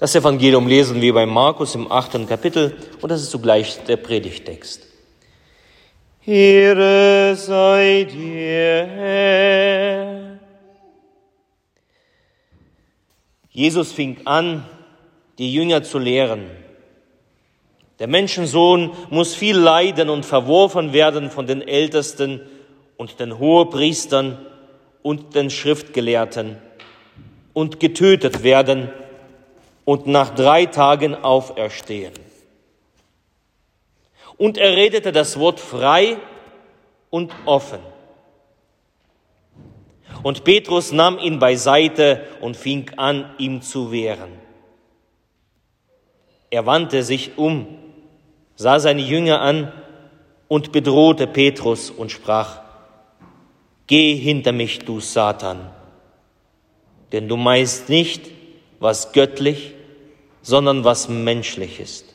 Das Evangelium lesen wir bei Markus im achten Kapitel und das ist zugleich der Predigtext. Ehre sei dir. Jesus fing an, die Jünger zu lehren. Der Menschensohn muss viel leiden und verworfen werden von den Ältesten und den Hohepriestern und den Schriftgelehrten und getötet werden und nach drei Tagen auferstehen. Und er redete das Wort frei und offen. Und Petrus nahm ihn beiseite und fing an, ihm zu wehren. Er wandte sich um, sah seine Jünger an und bedrohte Petrus und sprach, Geh hinter mich, du Satan, denn du meinst nicht, was göttlich, sondern was menschlich ist.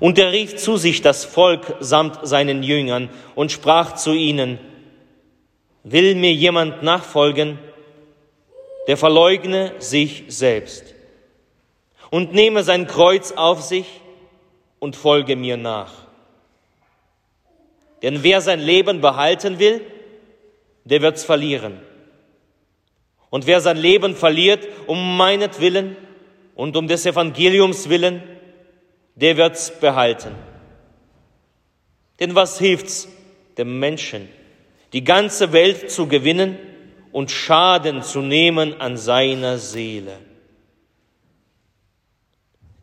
Und er rief zu sich das Volk samt seinen Jüngern und sprach zu ihnen, Will mir jemand nachfolgen, der verleugne sich selbst und nehme sein Kreuz auf sich und folge mir nach. Denn wer sein Leben behalten will, der wird's verlieren. Und wer sein Leben verliert um meinetwillen, und um des Evangeliums willen, der wird's behalten. Denn was hilft's dem Menschen, die ganze Welt zu gewinnen und Schaden zu nehmen an seiner Seele?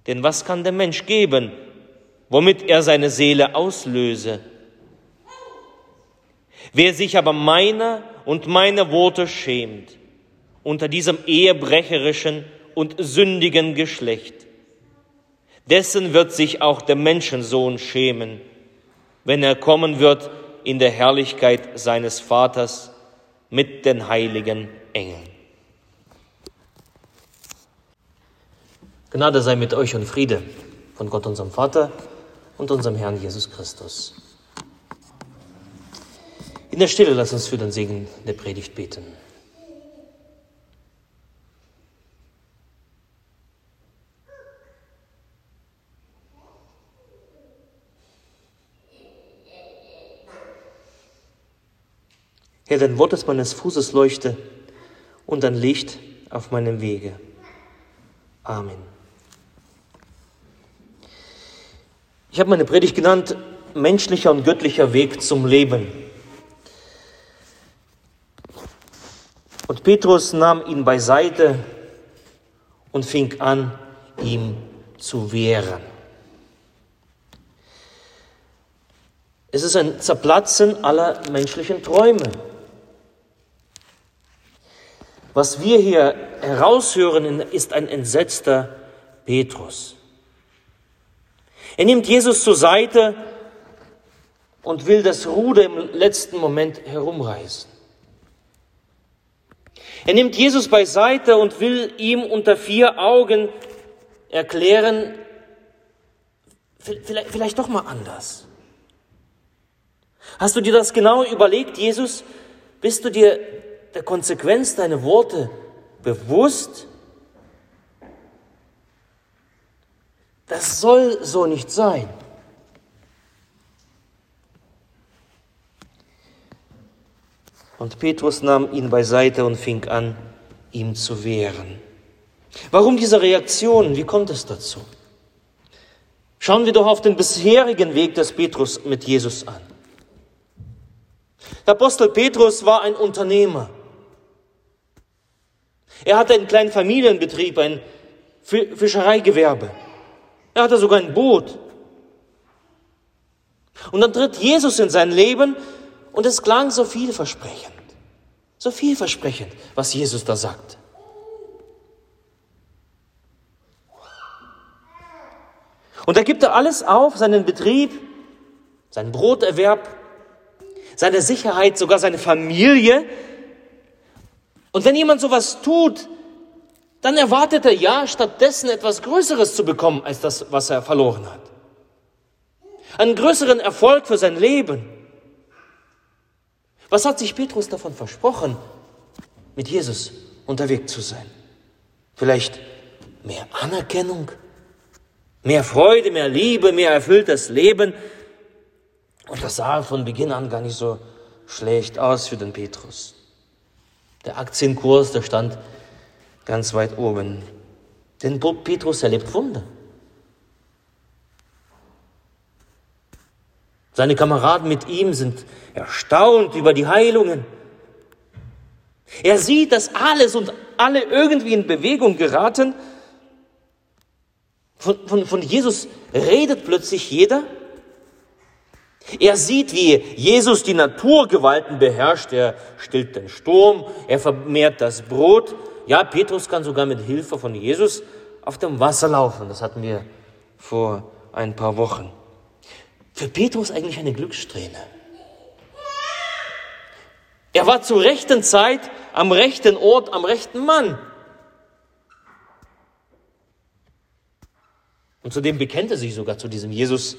Denn was kann der Mensch geben, womit er seine Seele auslöse? Wer sich aber meiner und meiner Worte schämt, unter diesem ehebrecherischen und sündigen Geschlecht. Dessen wird sich auch der Menschensohn schämen, wenn er kommen wird in der Herrlichkeit seines Vaters mit den heiligen Engeln. Gnade sei mit euch und Friede von Gott unserem Vater und unserem Herrn Jesus Christus. In der Stille lass uns für den Segen der Predigt beten. Herr, dein Wort ist meines Fußes Leuchte und ein Licht auf meinem Wege. Amen. Ich habe meine Predigt genannt, menschlicher und göttlicher Weg zum Leben. Und Petrus nahm ihn beiseite und fing an, ihm zu wehren. Es ist ein Zerplatzen aller menschlichen Träume. Was wir hier heraushören, ist ein entsetzter Petrus. Er nimmt Jesus zur Seite und will das Ruder im letzten Moment herumreißen. Er nimmt Jesus beiseite und will ihm unter vier Augen erklären, vielleicht, vielleicht doch mal anders. Hast du dir das genau überlegt, Jesus? Bist du dir der Konsequenz deiner Worte bewusst? Das soll so nicht sein. Und Petrus nahm ihn beiseite und fing an, ihm zu wehren. Warum diese Reaktion? Wie kommt es dazu? Schauen wir doch auf den bisherigen Weg des Petrus mit Jesus an. Der Apostel Petrus war ein Unternehmer. Er hatte einen kleinen Familienbetrieb, ein Fischereigewerbe. Er hatte sogar ein Boot. Und dann tritt Jesus in sein Leben und es klang so vielversprechend. So vielversprechend, was Jesus da sagt. Und da gibt er alles auf, seinen Betrieb, seinen Broterwerb, seine Sicherheit, sogar seine Familie, und wenn jemand sowas tut, dann erwartet er ja stattdessen etwas Größeres zu bekommen als das, was er verloren hat. Einen größeren Erfolg für sein Leben. Was hat sich Petrus davon versprochen, mit Jesus unterwegs zu sein? Vielleicht mehr Anerkennung, mehr Freude, mehr Liebe, mehr erfülltes Leben. Und das sah von Beginn an gar nicht so schlecht aus für den Petrus. Der Aktienkurs, der stand ganz weit oben. Denn Petrus erlebt Wunder. Seine Kameraden mit ihm sind erstaunt über die Heilungen. Er sieht, dass alles und alle irgendwie in Bewegung geraten. Von, von, von Jesus redet plötzlich jeder. Er sieht, wie Jesus die Naturgewalten beherrscht. Er stillt den Sturm, er vermehrt das Brot. Ja, Petrus kann sogar mit Hilfe von Jesus auf dem Wasser laufen. Das hatten wir vor ein paar Wochen. Für Petrus eigentlich eine Glückssträhne. Er war zur rechten Zeit am rechten Ort, am rechten Mann. Und zudem bekennt er sich sogar zu diesem Jesus.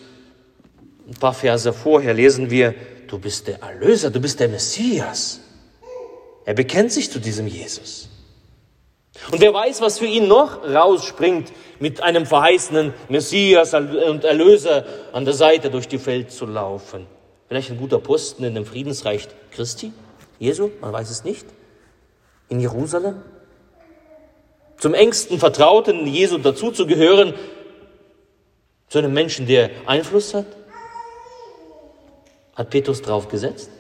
Ein paar Verse vorher lesen wir, du bist der Erlöser, du bist der Messias. Er bekennt sich zu diesem Jesus. Und wer weiß, was für ihn noch rausspringt, mit einem verheißenen Messias und Erlöser an der Seite durch die Welt zu laufen. Vielleicht ein guter Posten in dem Friedensreich Christi, Jesu, man weiß es nicht. In Jerusalem. Zum engsten Vertrauten Jesu dazuzugehören, zu einem Menschen, der Einfluss hat. Hat Petrus drauf gesetzt?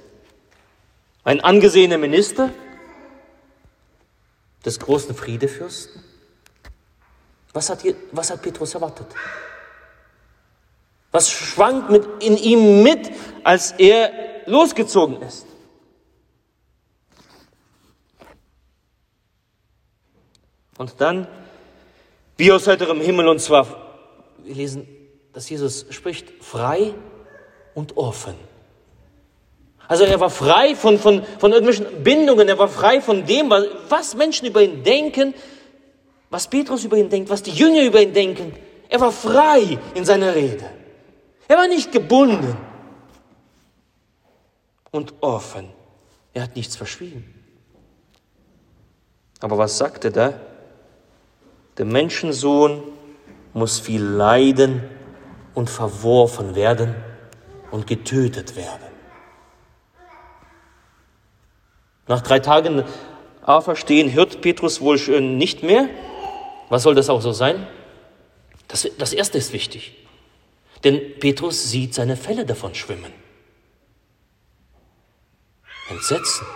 Ein angesehener Minister, des großen Friedefürsten? Was hat, was hat Petrus erwartet? Was schwankt mit, in ihm mit, als er losgezogen ist? Und dann, wie aus heiterem Himmel, und zwar, wir lesen, dass Jesus spricht, frei und offen. Also er war frei von, von, von irgendwelchen Bindungen, er war frei von dem, was Menschen über ihn denken, was Petrus über ihn denkt, was die Jünger über ihn denken. Er war frei in seiner Rede. Er war nicht gebunden und offen. Er hat nichts verschwiegen. Aber was sagt er da? Der Menschensohn muss viel leiden und verworfen werden und getötet werden. Nach drei Tagen Auferstehen hört Petrus wohl schon nicht mehr. Was soll das auch so sein? Das, das erste ist wichtig. Denn Petrus sieht seine Fälle davon schwimmen. Entsetzen.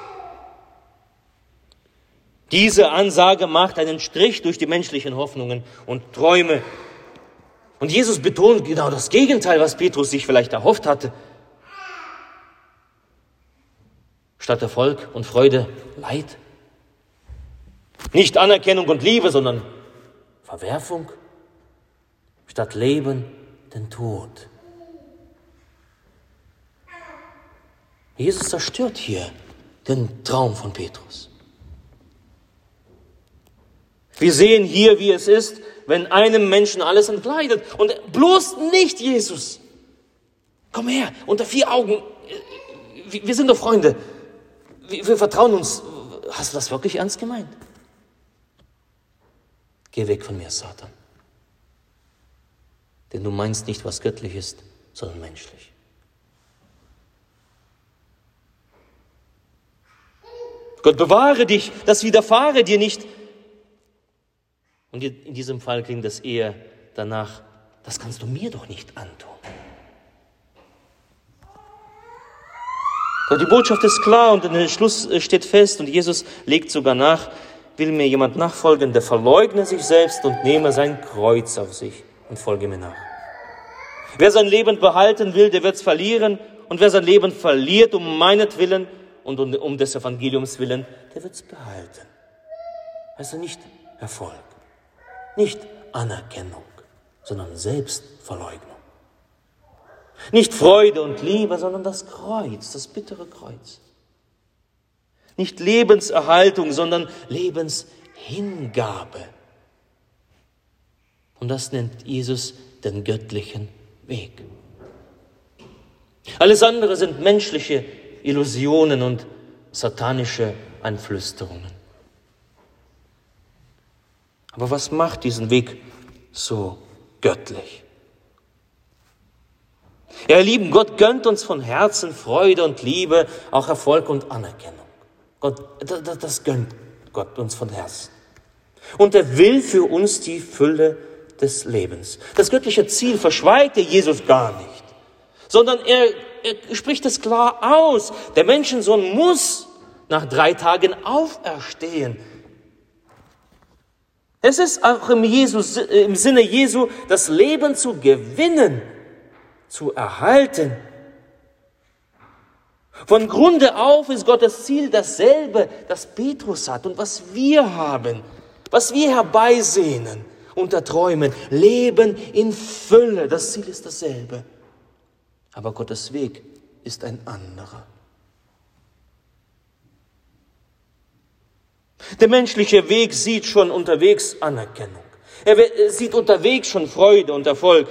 Diese Ansage macht einen Strich durch die menschlichen Hoffnungen und Träume. Und Jesus betont genau das Gegenteil, was Petrus sich vielleicht erhofft hatte. Statt Erfolg und Freude Leid. Nicht Anerkennung und Liebe, sondern Verwerfung. Statt Leben den Tod. Jesus zerstört hier den Traum von Petrus. Wir sehen hier, wie es ist, wenn einem Menschen alles entgleitet. Und bloß nicht Jesus. Komm her, unter vier Augen. Wir sind doch Freunde. Wir vertrauen uns. Hast du das wirklich ernst gemeint? Geh weg von mir, Satan. Denn du meinst nicht, was göttlich ist, sondern menschlich. Gott bewahre dich, das widerfahre dir nicht. Und in diesem Fall klingt das eher danach, das kannst du mir doch nicht antun. Die Botschaft ist klar und der Schluss steht fest und Jesus legt sogar nach, will mir jemand nachfolgen, der verleugne sich selbst und nehme sein Kreuz auf sich und folge mir nach. Wer sein Leben behalten will, der wird es verlieren und wer sein Leben verliert um meinetwillen und um des Evangeliums willen, der wird es behalten. Also nicht Erfolg, nicht Anerkennung, sondern Selbstverleugnung. Nicht Freude und Liebe, sondern das Kreuz, das bittere Kreuz. Nicht Lebenserhaltung, sondern Lebenshingabe. Und das nennt Jesus den göttlichen Weg. Alles andere sind menschliche Illusionen und satanische Einflüsterungen. Aber was macht diesen Weg so göttlich? Ja, ihr Lieben, Gott gönnt uns von Herzen Freude und Liebe, auch Erfolg und Anerkennung. Gott, das, das gönnt Gott uns von Herzen. Und er will für uns die Fülle des Lebens. Das göttliche Ziel verschweigt er Jesus gar nicht, sondern er, er spricht es klar aus. Der Menschensohn muss nach drei Tagen auferstehen. Es ist auch im, Jesus, im Sinne Jesu, das Leben zu gewinnen, zu erhalten. Von Grunde auf ist Gottes Ziel dasselbe, das Petrus hat und was wir haben, was wir herbeisehnen und erträumen. Leben in Fülle, das Ziel ist dasselbe. Aber Gottes Weg ist ein anderer. Der menschliche Weg sieht schon unterwegs Anerkennung. Er sieht unterwegs schon Freude und Erfolg.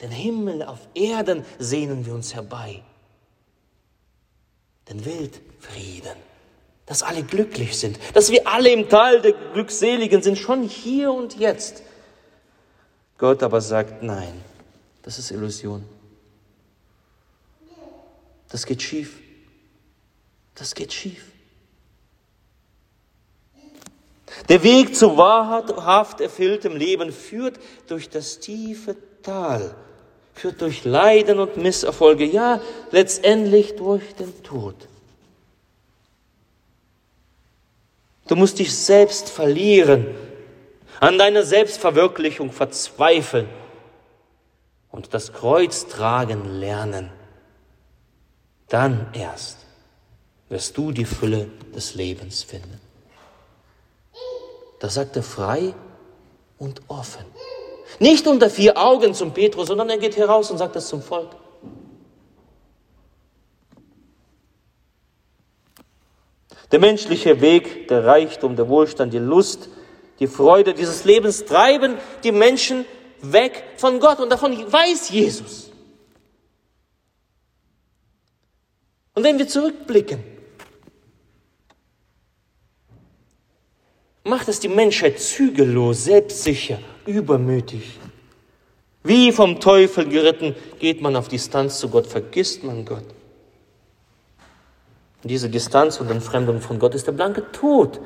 Den Himmel auf Erden sehnen wir uns herbei. Den Weltfrieden, dass alle glücklich sind, dass wir alle im Tal der Glückseligen sind, schon hier und jetzt. Gott aber sagt, nein, das ist Illusion. Das geht schief. Das geht schief. Der Weg zu wahrhaft erfülltem Leben führt durch das tiefe Tal, führt durch Leiden und Misserfolge, ja, letztendlich durch den Tod. Du musst dich selbst verlieren, an deiner Selbstverwirklichung verzweifeln und das Kreuz tragen lernen. Dann erst wirst du die Fülle des Lebens finden. Da sagt er frei und offen. Nicht unter vier Augen zum Petrus, sondern er geht heraus und sagt das zum Volk. Der menschliche Weg, der Reichtum, der Wohlstand, die Lust, die Freude dieses Lebens treiben die Menschen weg von Gott und davon weiß Jesus. Und wenn wir zurückblicken, macht es die Menschheit zügellos, selbstsicher, übermütig. Wie vom Teufel geritten geht man auf Distanz zu Gott, vergisst man Gott. Und diese Distanz und Entfremdung von Gott ist der blanke Tod.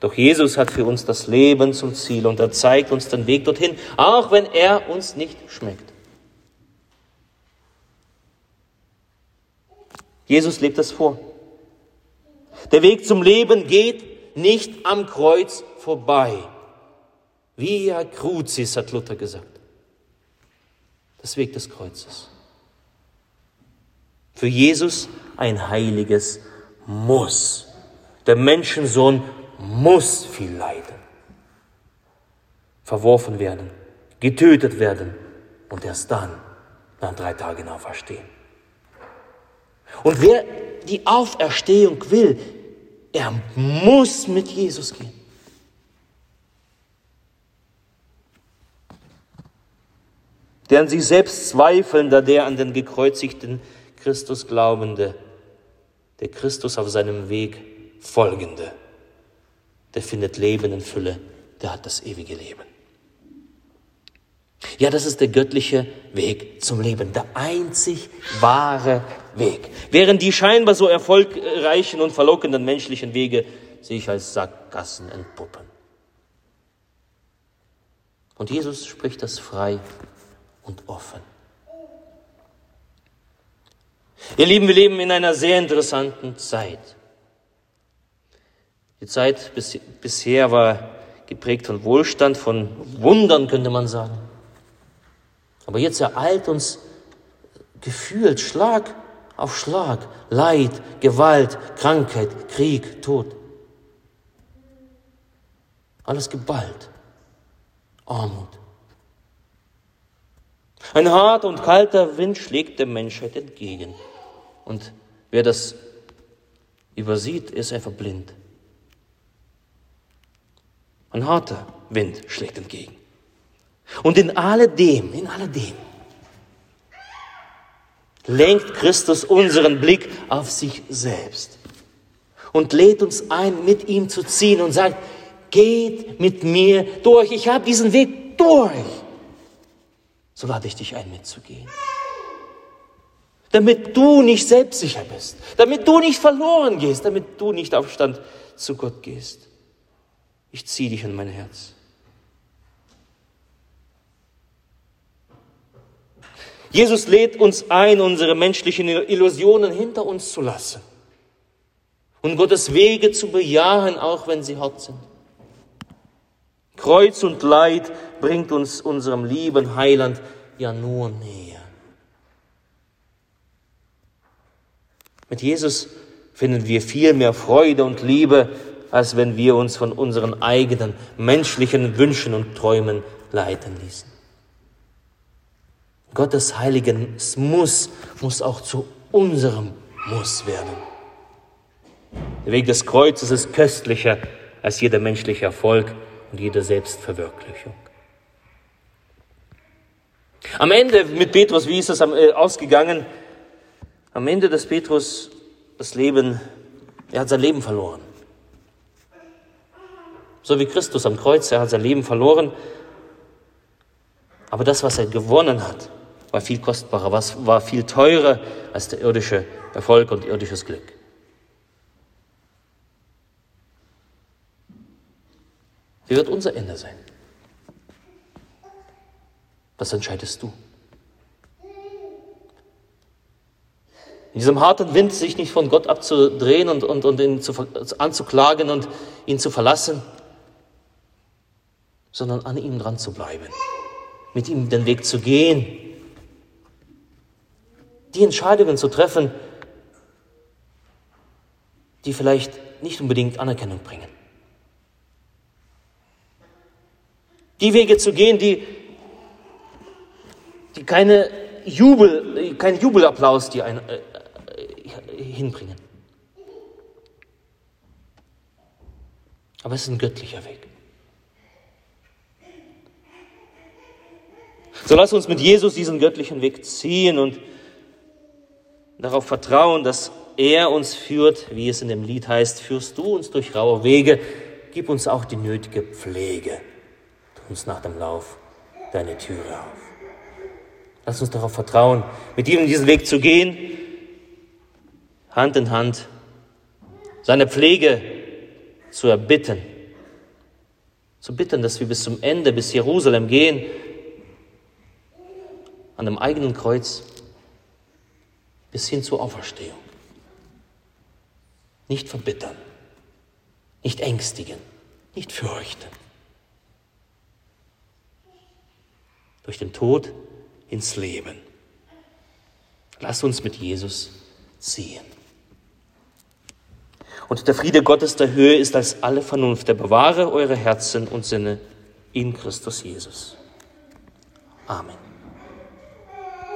Doch Jesus hat für uns das Leben zum Ziel und er zeigt uns den Weg dorthin, auch wenn er uns nicht schmeckt. Jesus lebt das vor. Der Weg zum Leben geht nicht am Kreuz vorbei. Via Crucis, hat Luther gesagt. Das Weg des Kreuzes. Für Jesus ein heiliges Muss. Der Menschensohn muss viel leiden, verworfen werden, getötet werden und erst dann nach drei Tagen auferstehen. Und wer die Auferstehung will, er muss mit Jesus gehen. Der an sich selbst zweifelnde, der an den gekreuzigten Christus glaubende, der Christus auf seinem Weg folgende, der findet Leben in Fülle, der hat das ewige Leben. Ja, das ist der göttliche Weg zum Leben, der einzig wahre Weg. Während die scheinbar so erfolgreichen und verlockenden menschlichen Wege sich als Sackgassen entpuppen. Und Jesus spricht das frei und offen. Ihr Lieben, wir leben in einer sehr interessanten Zeit. Die Zeit bis, bisher war geprägt von Wohlstand, von Wundern, könnte man sagen. Aber jetzt ereilt uns gefühlt Schlag auf Schlag, Leid, Gewalt, Krankheit, Krieg, Tod. Alles geballt. Armut. Ein harter und kalter Wind schlägt der Menschheit entgegen. Und wer das übersieht, ist einfach blind. Ein harter Wind schlägt entgegen. Und in alledem, in alledem, lenkt Christus unseren Blick auf sich selbst. und lädt uns ein, mit ihm zu ziehen und sagt, geht mit mir durch. Ich habe diesen Weg durch. So lade ich dich ein, mitzugehen. Damit du nicht selbstsicher bist, damit du nicht verloren gehst, damit du nicht auf Stand zu Gott gehst. Ich ziehe dich in mein Herz. Jesus lädt uns ein, unsere menschlichen Illusionen hinter uns zu lassen und Gottes Wege zu bejahen, auch wenn sie hart sind. Kreuz und Leid bringt uns unserem lieben Heiland ja nur näher. Mit Jesus finden wir viel mehr Freude und Liebe, als wenn wir uns von unseren eigenen menschlichen Wünschen und Träumen leiten ließen. Gottes heiligen Muss muss auch zu unserem Muss werden. Der Weg des Kreuzes ist köstlicher als jeder menschliche Erfolg und jede Selbstverwirklichung. Am Ende mit Petrus, wie ist es äh, ausgegangen? Am Ende des Petrus das Leben, er hat sein Leben verloren. So wie Christus am Kreuz, er hat sein Leben verloren. Aber das, was er gewonnen hat, war viel kostbarer, was war viel teurer als der irdische Erfolg und irdisches Glück. Wie wird unser Ende sein? Das entscheidest du. In diesem harten Wind sich nicht von Gott abzudrehen und, und, und ihn zu, anzuklagen und ihn zu verlassen, sondern an ihm dran zu bleiben, mit ihm den Weg zu gehen, die Entscheidungen zu treffen, die vielleicht nicht unbedingt Anerkennung bringen. Die Wege zu gehen, die, die keine Jubel, kein Jubelapplaus die ein, äh, äh, hinbringen. Aber es ist ein göttlicher Weg. So lass uns mit Jesus diesen göttlichen Weg ziehen und darauf vertrauen, dass er uns führt, wie es in dem Lied heißt, führst du uns durch raue Wege, gib uns auch die nötige Pflege, tu uns nach dem Lauf deine Türe auf. Lass uns darauf vertrauen, mit ihm diesen Weg zu gehen, Hand in Hand, seine Pflege zu erbitten, zu bitten, dass wir bis zum Ende, bis Jerusalem gehen, an dem eigenen Kreuz bis hin zur Auferstehung. Nicht verbittern, nicht ängstigen, nicht fürchten. Durch den Tod ins Leben. Lass uns mit Jesus ziehen. Und der Friede Gottes der Höhe ist als alle Vernunft. Der bewahre eure Herzen und Sinne in Christus Jesus. Amen.